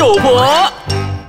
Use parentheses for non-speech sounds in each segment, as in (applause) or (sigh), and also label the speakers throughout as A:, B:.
A: 救火，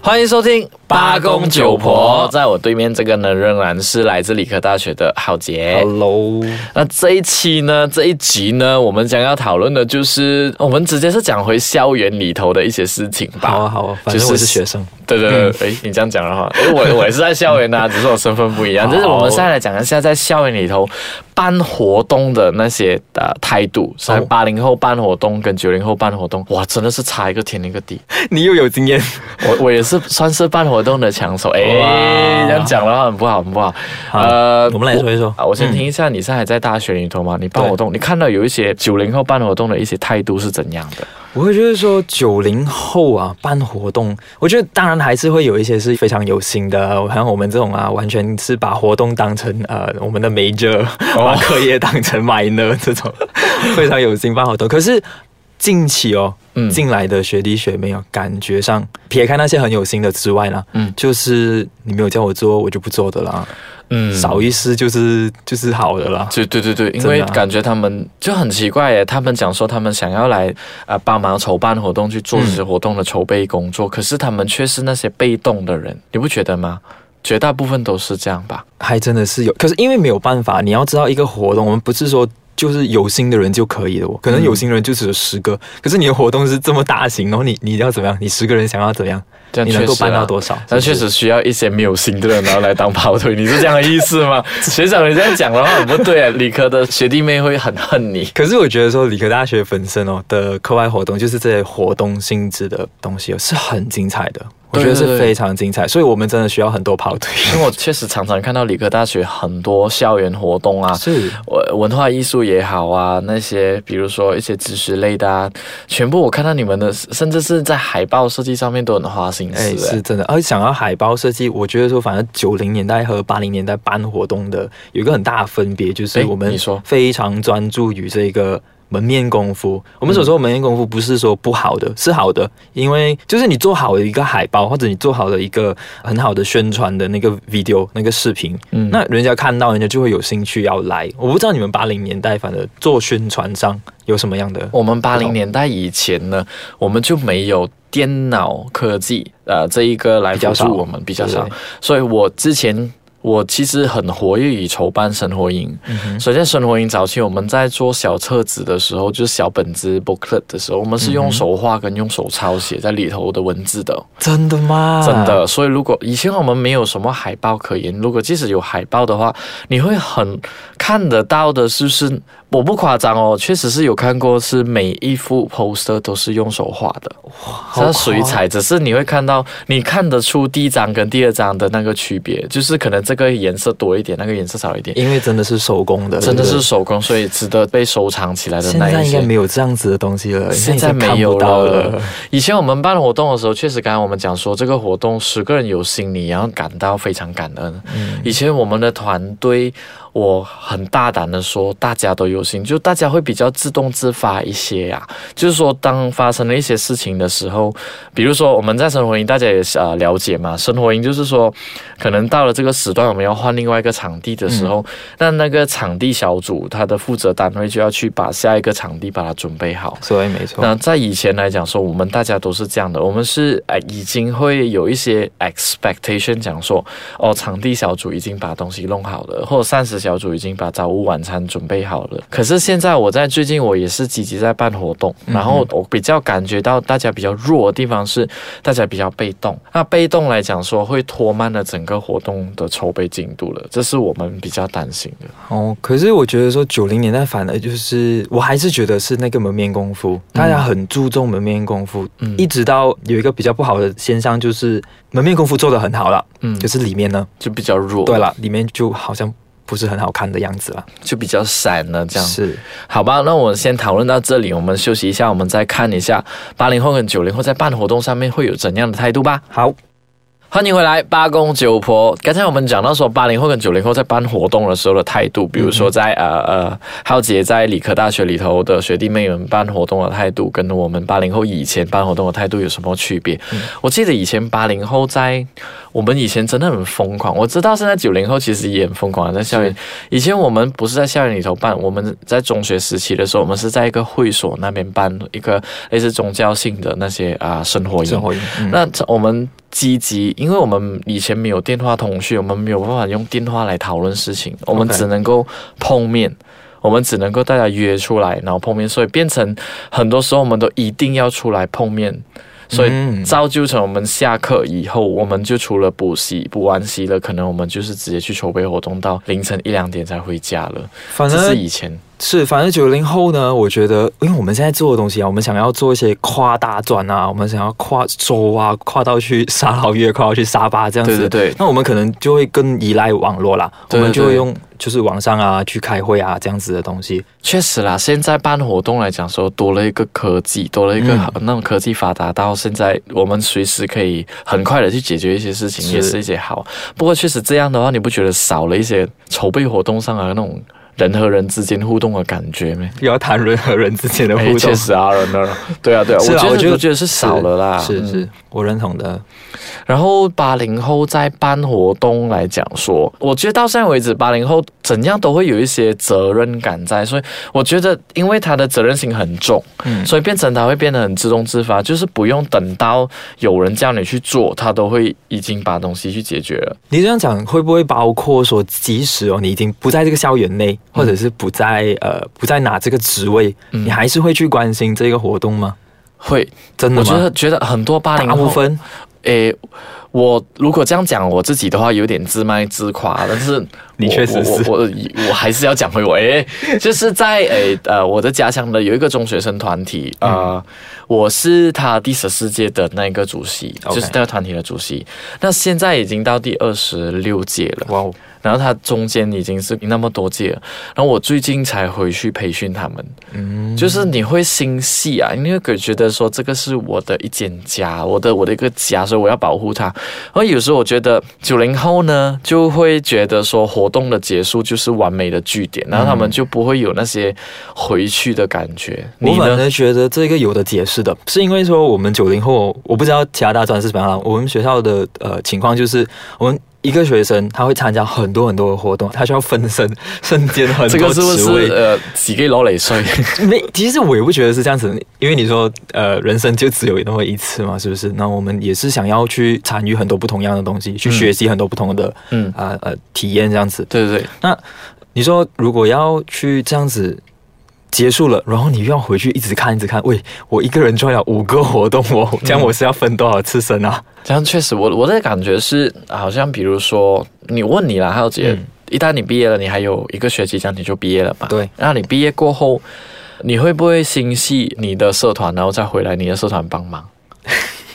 B: 欢迎收听
A: 八公九婆
B: 在我对面这个呢，仍然是来自理科大学的浩杰。
A: Hello，
B: 那这一期呢，这一集呢，我们将要讨论的就是，我们直接是讲回校园里头的一些事情吧。
A: 好啊好啊，反正我是学生。
B: 对对对，哎、你这样讲的话，因为我我也是在校园啊，(laughs) 只是我身份不一样。
A: 好
B: 就是我们现在来讲一下，在校园里头办活动的那些呃态度，所
A: 以
B: 八零后办活动跟九零后办活动，哇，真的是差一个天一个地。(laughs)
A: 你又有经验，
B: 我我也是算是办活动的抢手，哎，这样讲的话很不好，很不好。
A: 好
B: 呃
A: 我们来说一说
B: 啊，我先听一下，你现在还在大学里头吗？你办活动，你看到有一些九零后办活动的一些态度是怎样的？
A: 我会觉得说九零后啊办活动，我觉得当然还是会有一些是非常有心的，像我们这种啊，完全是把活动当成呃我们的 major，把课业当成 minor 这种 (laughs) 非常有心办活动。可是近期哦，
B: 嗯
A: 进来的学弟学妹啊，感觉上撇开那些很有心的之外呢，
B: 嗯
A: 就是你没有叫我做，我就不做的啦，
B: 嗯
A: 少一事就是就是好的啦。
B: 对对对对，因为感觉他们就很奇怪耶，他们讲说他们想要来呃帮忙筹办活动，去做这些活动的筹备工作，可是他们却是那些被动的人，你不觉得吗？绝大部分都是这样吧？
A: 还真的是有，可是因为没有办法，你要知道一个活动，我们不是说就是有心的人就可以的哦，可能有心的人就只有十个，可是你的活动是这么大型，然后你你要怎么样？你十个人想要怎样？
B: 这样
A: 你能够办到多少？
B: 但确实需要一些没有心的人，然后来当跑腿，你是这样的意思吗？(laughs) 学长，你这样讲的话很不对啊，理科的学弟妹会很恨你。
A: 可是我觉得说理科大学本身哦的课外活动，就是这些活动性质的东西哦，是很精彩的，我觉得是非常精彩，所以我们真的需要很多跑腿。
B: 因为我确实常常看到理科大学很多校园活动啊，
A: 是
B: 我文化艺术也好啊，那些比如说一些知识类的啊，全部我看到你们的，甚至是在海报设计上面都很花心思、
A: 哎，
B: 哎
A: 是真的。而想要海报设计，我觉得说，反正九零年代和八零年代办活动的有一个很大的分别，就是
B: 哎
A: 我们非常专注于这个。门面功夫，我们所说的门面功夫不是说不好的，是好的，因为就是你做好了一个海报，或者你做好了一个很好的宣传的那个 video 那个视频，
B: 嗯
A: 那人家看到，人家就会有兴趣要来。我不知道你们八零年代反正做宣传上有什么样的，
B: 我们八零年代以前呢，我们就没有电脑科技，呃，这一个来辅
A: 比较少
B: 助我们比较少
A: 对，
B: 所以我之前。我其实很活跃于筹办生活营，
A: 嗯
B: 首先生活营早期我们在做小册子的时候，就是小本子 booklet 的时候，我们是用手画跟用手抄写在里头的文字的。
A: 真的吗？
B: 真的，所以如果以前我们没有什么海报可言，如果即使有海报的话，你会很看得到的，是不是？我不夸张哦，确实是有看过，是每一幅 poster 都是用手画的，
A: 好
B: 是水彩，只是你会看到，你看得出第一张跟第二张的那个区别，就是可能这个颜色多一点，那个颜色少一点，
A: 因为真的是手工的，
B: 真的是手工，所以值得被收藏起来的那一些。
A: 在应该没有这样子的东西了，
B: 现在没有了
A: 了。。
B: 以前我们办活动的时候，确实刚才我们讲说，这个活动十个人有心，你要感到非常感恩。
A: 嗯
B: 以前我们的团队，我很大胆的说，大家都有心，就大家会比较自动自发一些呀、就是说，当发生了一些事情的时候，比如说我们在生活营，大家也是呃了解嘛，生活营就是说，可能到了这个时段，我们要换另外一个场地的时候，那那个场地小组他的负责单位就要去把下一个场地把它准备好。
A: 所以没错，
B: 那在以前来讲说，我们大家都是这样的，我们是呃已经会有一些 expectation 讲说，哦，场地小组已经把东西弄好了，或者膳食小组已经把早午晚餐准备好了。可是现在我在最近我也是积极在办活动，然后我比较感觉到大家比较弱的地方是大家比较被动。那被动来讲说，会拖慢了整个活动的筹备进度了，这是我们比较担心的。
A: 哦，可是我觉得说九零年代反而就是，我还是觉得是那个门面功夫，大家很注重门面功夫，
B: 嗯
A: 一直到有一个比较不好的现象，就是门面功夫做得很好了，
B: 嗯
A: 可是里面呢，
B: 就比较弱，
A: 对，了，里面就好像不是很好看的样子了，
B: 就比较闪了这样。
A: 是
B: 好吧，那我们先讨论到这里，我们休息一下，我们再看一下八零后跟九零后在办活动上面会有怎样的态度吧。
A: 好。
B: 欢迎回来，八公九婆。刚才我们讲到说，八零后跟九零后在办活动的时候的态度，比如说在呃呃，浩杰在理科大学里头的学弟妹们办活动的态度，跟我们八零后以前办活动的态度有什么区别？我记得以前八零后在我们以前真的很疯狂，我知道现在九零后其实也很疯狂，在校园。以前我们不是在校园里头办，我们在中学时期的时候，我们是在一个会所那边办一个类似宗教性的那些啊生活营。
A: 生活营，嗯
B: 那我们积极，因为我们以前没有电话通讯，我们没有办法用电话来讨论事情，我们只能够碰面。我们只能够大家约出来，然后碰面，所以变成很多时候我们都一定要出来碰面，所以
A: 嗯
B: 造就成我们下课以后，我们就除了补习补完习了，可能我们就是直接去筹备活动到凌晨一两点才回家了。这
A: 反正
B: 是以前，
A: 是，反正九零后呢，我觉得，因为我们现在做的东西啊，我们想要做一些跨大专啊，我们想要跨州啊，跨到去沙劳越，跨到去沙巴这样子。
B: 对对对
A: 那我们可能就会更依赖网络啦，
B: 对对
A: 我们就会用就是网上啊去开会啊这样子的东西。
B: 确实啦，现在办活动来讲说，多了一个科技，多了一个、
A: 嗯
B: 那种科技发达到现在，我们随时可以很快的去解决一些事情，
A: 是
B: 也是一些好。不过确实这样的话，你不觉得少了一些筹备活动上的那种人和人之间互动的感觉没？
A: 要谈人和人之间的互
B: 哎
A: 动，
B: 确实啊，人的，对啊，对啊，我觉得
A: 我觉得
B: 觉得是少了啦，嗯
A: 是是，我认同的。
B: 然后八零后在办活动来讲说，我觉得到现在为止，八零后怎样都会有一些责任感在，所以我觉得，因为他的责任心很重，
A: 嗯
B: 所以变成他会变得很自动自发，就是不用等到有人叫你去做，他都会已经把东西去解决了。
A: 你这样讲会不会包括说，即使哦你已经不在这个校园内，或者是不再呃不再拿这个职位，
B: 嗯
A: 你还是会去关心这个活动吗？
B: 会，
A: 真的吗？
B: 我觉得觉得很多八零后，
A: 大部分
B: 诶，我如果这样讲我自己的话，有点自卖自夸，但是
A: 你确实是。
B: 我我还是要讲回我，诶，就是在诶呃我的家乡的有一个中学生团体，呃，我是他第十四届的那个主席就是那个团体的主席，那现在已经到第二十六届了。
A: 哇哦，
B: 然后他中间已经是那么多届了，然后我最近才回去培训他们，
A: 嗯，
B: 就是你会心细啊，因为会觉得说这个是我的一间家，我的我的一个家，所以我要保护它。然后有时候我觉得九零后呢，就会觉得说活动的结束就是完美的据点，然后他们就不会有那些回去的感觉。
A: 我
B: 你我？
A: 反而觉得这个有的解释的，是因为说我们九零后，我不知道其他大专是怎么样，我们学校的呃情况就是我们。一个学生他会参加很多很多的活动，他需要分身身兼很多
B: 这个是不
A: 职位
B: 是呃几个老累岁？(laughs)
A: 没，其实我也不觉得是这样子，因为你说呃，人生就只有那么一次嘛，是不是？那我们也是想要去参与很多不同样的东西，去
B: 嗯
A: 学习很多不同的
B: 嗯，
A: 啊呃体验这样子。
B: 对对对，
A: 你说如果要去这样子结束了，然后你又要回去一直看一直看，喂，我一个人做了五个活动哦，这样我是要分多少次身啊？
B: 这样确实，我我的感觉是，好像比如说，你问你啦，浩姐，
A: 嗯
B: 一旦你毕业了，你还有一个学期，这样你就毕业了嘛？
A: 对。
B: 那你毕业过后，你会不会心系你的社团，然后再回来你的社团帮忙？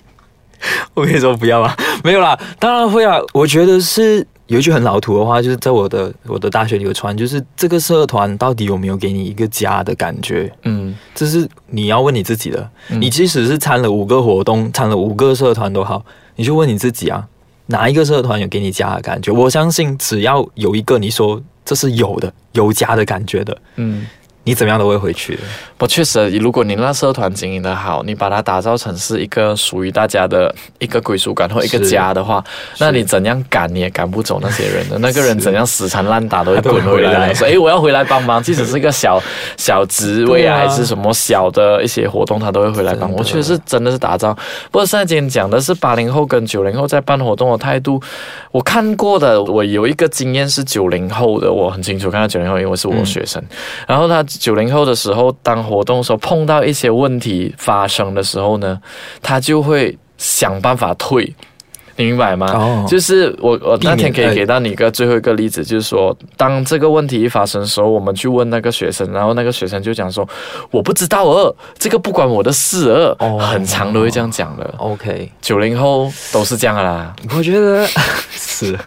B: (laughs)
A: 我跟你说不要啊，没有啦，当然会啊。我觉得是有一句很老土的话，就是在我的我的大学里有传，就是这个社团到底有没有给你一个家的感觉？
B: 嗯
A: 这是你要问你自己的。
B: 嗯
A: 你即使是参了五个活动，参了五个社团都好，你就问你自己啊，哪一个社团有给你家的感觉？我相信只要有一个你说这是有的，有家的感觉的，
B: 嗯，
A: 你怎么样都会回去的。
B: 不，确实，如果你那社团经营的好，你把它打造成是一个属于大家的 (laughs) 一个归属感或一个家的话，那你怎样赶你也赶不走那些人的。那个人怎样死缠烂打都会滚回
A: 来
B: 来，(laughs) 说：“诶，我要回来帮忙。”即使是一个小 (laughs) 小职位还是什么小的一些活动，他都会回来帮忙。我确实是真的是打造。不过现在今天讲的是八零后跟九零后在办活动的态度，我看过的，我有一个经验是九零后的，我很清楚看到九零后，因为是我学生。然后他九零后的时候，当活动的时候碰到一些问题发生的时候呢，他就会想办法退。你明白吗？
A: 哦
B: 就是我我那天可以
A: 呃
B: 给到你一个最后一个例子，就是说，当这个问题一发生的时候，我们去问那个学生，然后那个学生就讲说：“我不知道哦，这个不关我的事哦。
A: 哦
B: 很长都会这样讲的。
A: OK，
B: 九零后都是这样啦。
A: 我觉得 (laughs) 是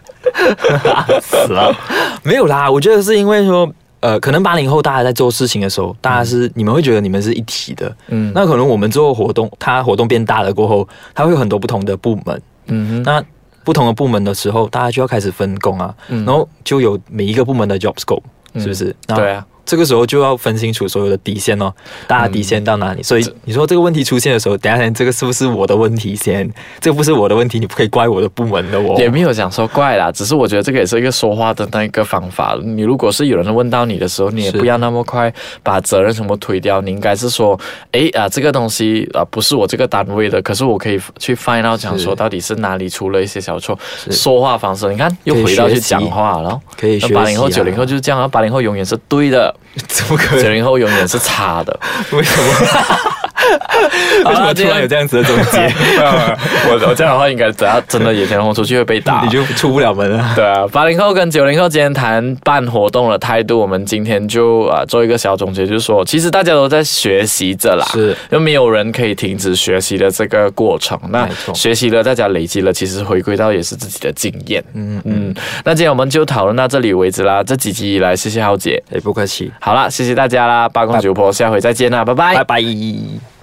A: (laughs) 死了，没有啦。我觉得是因为说。呃，可能八零后大家在做事情的时候，大家是、你们会觉得你们是一体的。
B: 嗯，
A: 那可能我们做活动，它活动变大了过后，它会有很多不同的部门。
B: 嗯哼，
A: 那不同的部门的时候，大家就要开始分工啊，然后就有每一个部门的 job scope，是不是？那
B: 对啊，
A: 这个时候就要分清楚所有的底线哦，大家底线到哪里？所以你说这个问题出现的时候，等一下这个是不是我的问题先？这个不是我的问题，你不可以怪我的部门的哦。
B: 也没有讲说怪啦，只是我觉得这个也是一个说话的那一个方法。你如果是有人问到你的时候，你也不要那么快把责任全部推掉，你应该是说，哎啊，这个东西啊不是我这个单位的，可是我可以去 find out 讲说到底是哪里出了一些小错，说话方式，你看又回到去讲话了。
A: 可以学习、啊。
B: 八零后、九零后就是这样啊，八零后永远是对的，
A: 怎么可能？
B: 九零后永远是差的。
A: 为什么？(laughs) 为什么突然有这样子的总结？(laughs)
B: 我我这样的话，应该等下真的野田红出去会被打。(laughs)
A: 你就出不了门了。
B: 对啊，八零后跟九零后今天谈办活动的态度，我们今天就啊做一个小总结，就是说，其实大家都在学习着啦，
A: 是，
B: 又没有人可以停止学习的这个过程。那学习了，大家累积了，其实回归到也是自己的经验。
A: 嗯
B: 嗯，那今天我们就讨论到这里为止啦。这几集以来，谢谢浩姐。
A: 也不客气，
B: 好啦，谢谢大家啦，八公九婆，下回再见啦，拜拜
A: 拜拜。